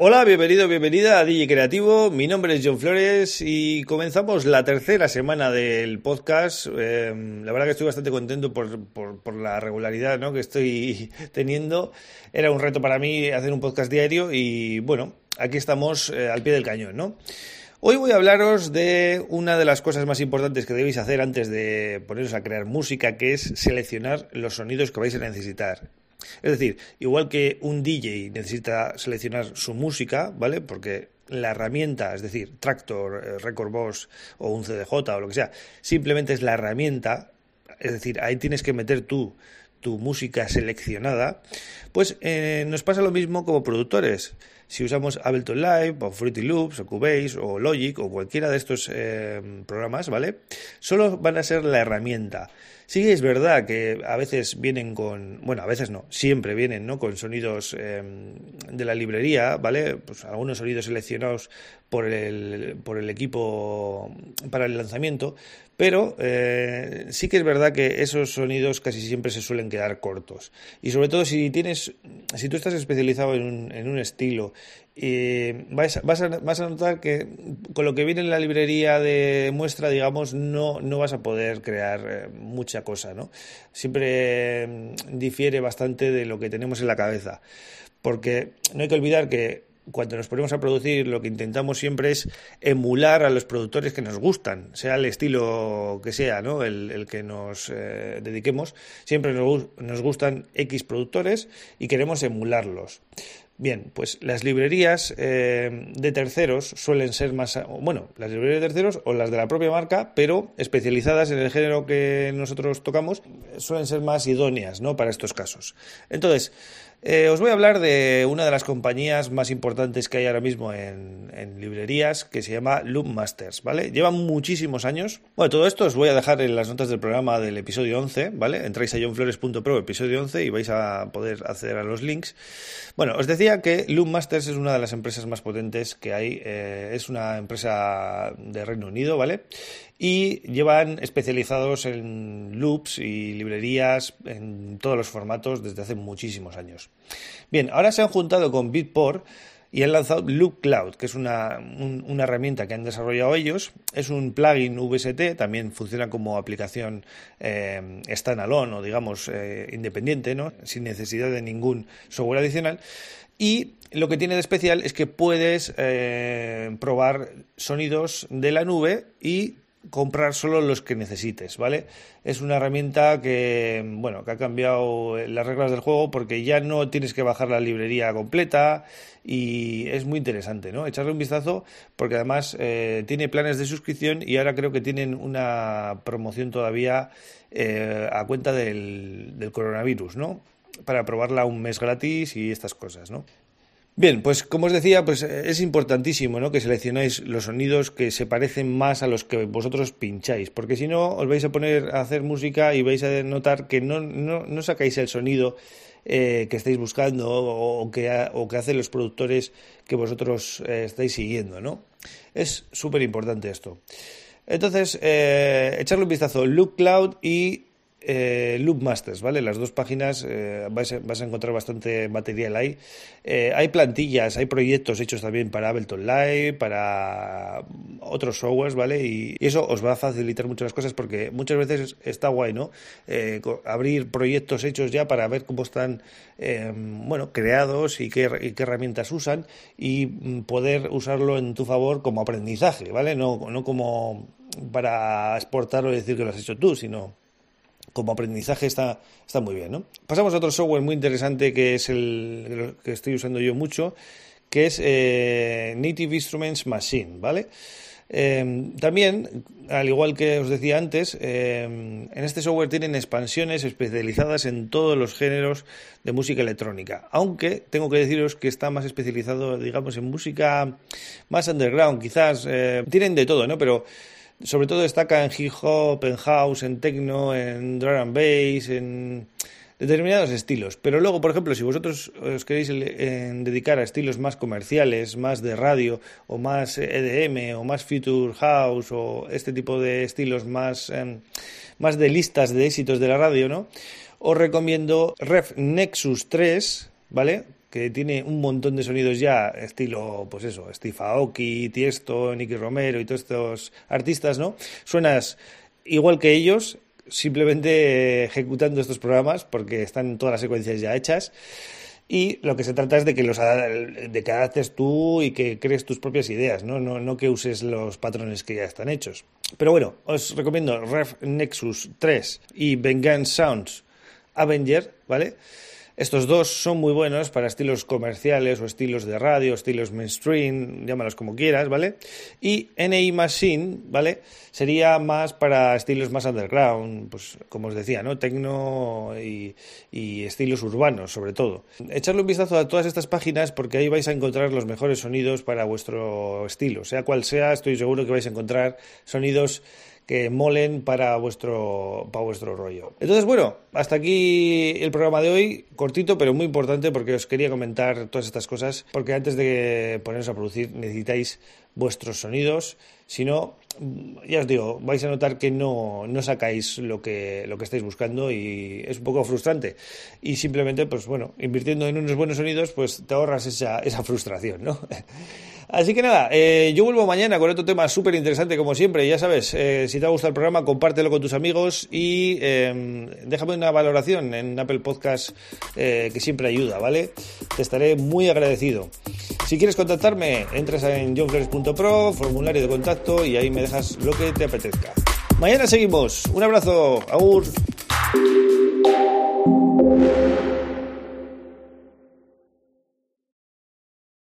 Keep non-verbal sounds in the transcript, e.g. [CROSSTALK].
Hola, bienvenido, bienvenida a DJ Creativo. Mi nombre es John Flores y comenzamos la tercera semana del podcast. Eh, la verdad que estoy bastante contento por, por, la regularidad ¿no? que estoy [LAUGHS] teniendo. Era un reto para mí hacer un podcast diario y bueno, aquí estamos eh, al pie del cañón. Hoy voy a hablaros de una de las cosas más importantes que debéis hacer antes de poneros a crear música, que es seleccionar los sonidos que vais a necesitar. Es decir, igual que un DJ necesita seleccionar su música, ¿vale? Porque la herramienta, es decir, Tractor, eh, Record Boss o un CDJ o lo que sea, simplemente es la herramienta, es decir, ahí tienes que meter tú tu música seleccionada, pues eh, nos pasa lo mismo como productores. Si usamos Ableton Live o Fruity Loops o Cubase o Logic o cualquiera de estos eh, programas, ¿vale? Solo van a ser la herramienta. Sí es verdad que a veces vienen con, bueno, a veces no, siempre vienen, ¿no? Con sonidos em, de la librería, ¿vale? Pues algunos sonidos seleccionados por el, por el equipo para el lanzamiento, pero eh, sí que es verdad que esos sonidos casi siempre se suelen quedar cortos. Y sobre todo si tienes, si tú estás especializado en un, en un estilo y vas, vas, a, vas, a, notar que con lo que viene en la librería de muestra, digamos, no, no vas a poder crear eh, mucha cosa, ¿no? Siempre mm, difiere bastante de lo que tenemos en la cabeza. Porque no hay que olvidar que cuando nos ponemos a producir, lo que intentamos siempre es emular a los productores que nos gustan, sea el estilo que sea, ¿no? El, que nos eh, dediquemos. Siempre nos, nos gustan X productores y queremos emularlos. Bien, pues las librerías eh, de terceros suelen ser más, bueno, las librerías de terceros o las de la propia marca, pero especializadas en el género que nosotros tocamos, suelen ser más idóneas, ¿no? Para estos casos. Entonces, eh, os voy a hablar de una de las compañías más importantes que hay ahora mismo en, librerías, que se llama Loop Masters, ¿vale? Llevan muchísimos años. Bueno, todo esto os voy a dejar en las notas del programa del episodio 11, ¿vale? Entráis a johnflores.pro, episodio 11, y vais a poder acceder a los links. Bueno, os decía que Loop Masters es una de las empresas más potentes que hay. Eh, es una empresa de Reino Unido, ¿vale? Y llevan especializados en loops y librerías en todos los formatos desde hace muchísimos años. Bien, ahora se han juntado con Bitport y han lanzado Loop Cloud, que es una, herramienta que han desarrollado ellos. Es un plugin VST, también funciona como aplicación eh, standalone o digamos eh, independiente, ¿no? sin necesidad de ningún software adicional. Y lo que tiene de especial es que puedes eh, probar sonidos de la nube y comprar solo los que necesites, ¿vale? Es una herramienta que, bueno, que ha cambiado las reglas del juego porque ya no tienes que bajar la librería completa y es muy interesante, ¿no? Echarle un vistazo porque además eh, tiene planes de suscripción y ahora creo que tienen una promoción todavía eh, a cuenta del, del coronavirus, ¿no? Para probarla un mes gratis y estas cosas, ¿no? Bien, pues como os decía, pues eh, es importantísimo ¿no? que seleccionéis los sonidos que se parecen más a los que vosotros pincháis, porque si no os vais a poner a hacer música y vais a notar que no, no, sacáis el sonido eh, que estáis buscando o, que, o que hacen los productores que vosotros eh, estáis siguiendo, ¿no? Es súper importante esto. Entonces, echarle un vistazo Loop Cloud y eh, Loop Masters, ¿vale? Las dos páginas eh, vas, a, encontrar bastante material ahí. Eh, hay plantillas, hay proyectos hechos también para Ableton Live, para otros softwares, ¿vale? Y, eso os va a facilitar muchas las cosas porque muchas veces está guay, ¿no? Eh, abrir proyectos hechos ya para ver cómo están, bueno, creados y qué, y qué, herramientas usan y mm, poder usarlo en tu favor como aprendizaje, ¿vale? No, no como para exportarlo y decir que lo has hecho tú, sino como aprendizaje está, está muy bien. ¿no? Pasamos a otro software muy interesante que es el que estoy usando yo mucho, que es eh, Native Instruments Machine, ¿vale? Eh, también, al igual que os decía antes, eh, en este software tienen expansiones especializadas en todos los géneros de música electrónica, aunque tengo que deciros que está más especializado, digamos, en música más underground, quizás tienen de todo, ¿no? Pero sobre todo destaca en hip hop, en house, en techno, en drum and bass, en determinados estilos. Pero luego, por ejemplo, si vosotros os queréis dedicar a estilos más comerciales, más de radio, o más EDM, o más Future House, o este tipo de estilos más, em, más de listas de éxitos de la radio, ¿no? Os recomiendo Ref Nexus 3, ¿vale? Que tiene un montón de sonidos ya, estilo, pues eso, Steve Aoki, Tiesto, Nicky Romero y todos estos artistas, ¿no? Suenas igual que ellos, simplemente ejecutando estos programas, porque están todas las secuencias ya hechas. Y lo que se trata es de que los de que adaptes tú y que crees tus propias ideas, ¿no? No, no que uses los patrones que ya están hechos. Pero bueno, os recomiendo Ref Nexus 3 y Vengeance Sounds Avenger, ¿vale? Estos dos son muy buenos para estilos comerciales o estilos de radio, estilos mainstream, llámalos como quieras, ¿vale? Y NI Machine, ¿vale? Sería más para estilos más underground, pues como os decía, ¿no? Tecno y, y estilos urbanos, sobre todo. Echarle un vistazo a todas estas páginas porque ahí vais a encontrar los mejores sonidos para vuestro estilo. Sea cual sea, estoy seguro que vais a encontrar sonidos que molen para vuestro, para vuestro rollo. Entonces, bueno, hasta aquí el programa de hoy, cortito pero muy importante porque os quería comentar todas estas cosas, porque antes de poneros a producir necesitáis vuestros sonidos, si no, ya os digo, vais a notar que no, no sacáis lo que, lo que estáis buscando y es un poco frustrante. Y simplemente, pues bueno, invirtiendo en unos buenos sonidos, pues te ahorras esa, esa frustración, ¿no? [LAUGHS] Así que nada, eh, yo vuelvo mañana con otro tema súper interesante como siempre. Ya sabes, eh, si te ha gustado el programa, compártelo con tus amigos y em, déjame una valoración en Apple Podcast eh, que siempre ayuda, ¿vale? Te estaré muy agradecido. Si quieres contactarme, entras en johnflores.pro, formulario de contacto y ahí me dejas lo que te apetezca. Mañana seguimos. Un abrazo. Agur.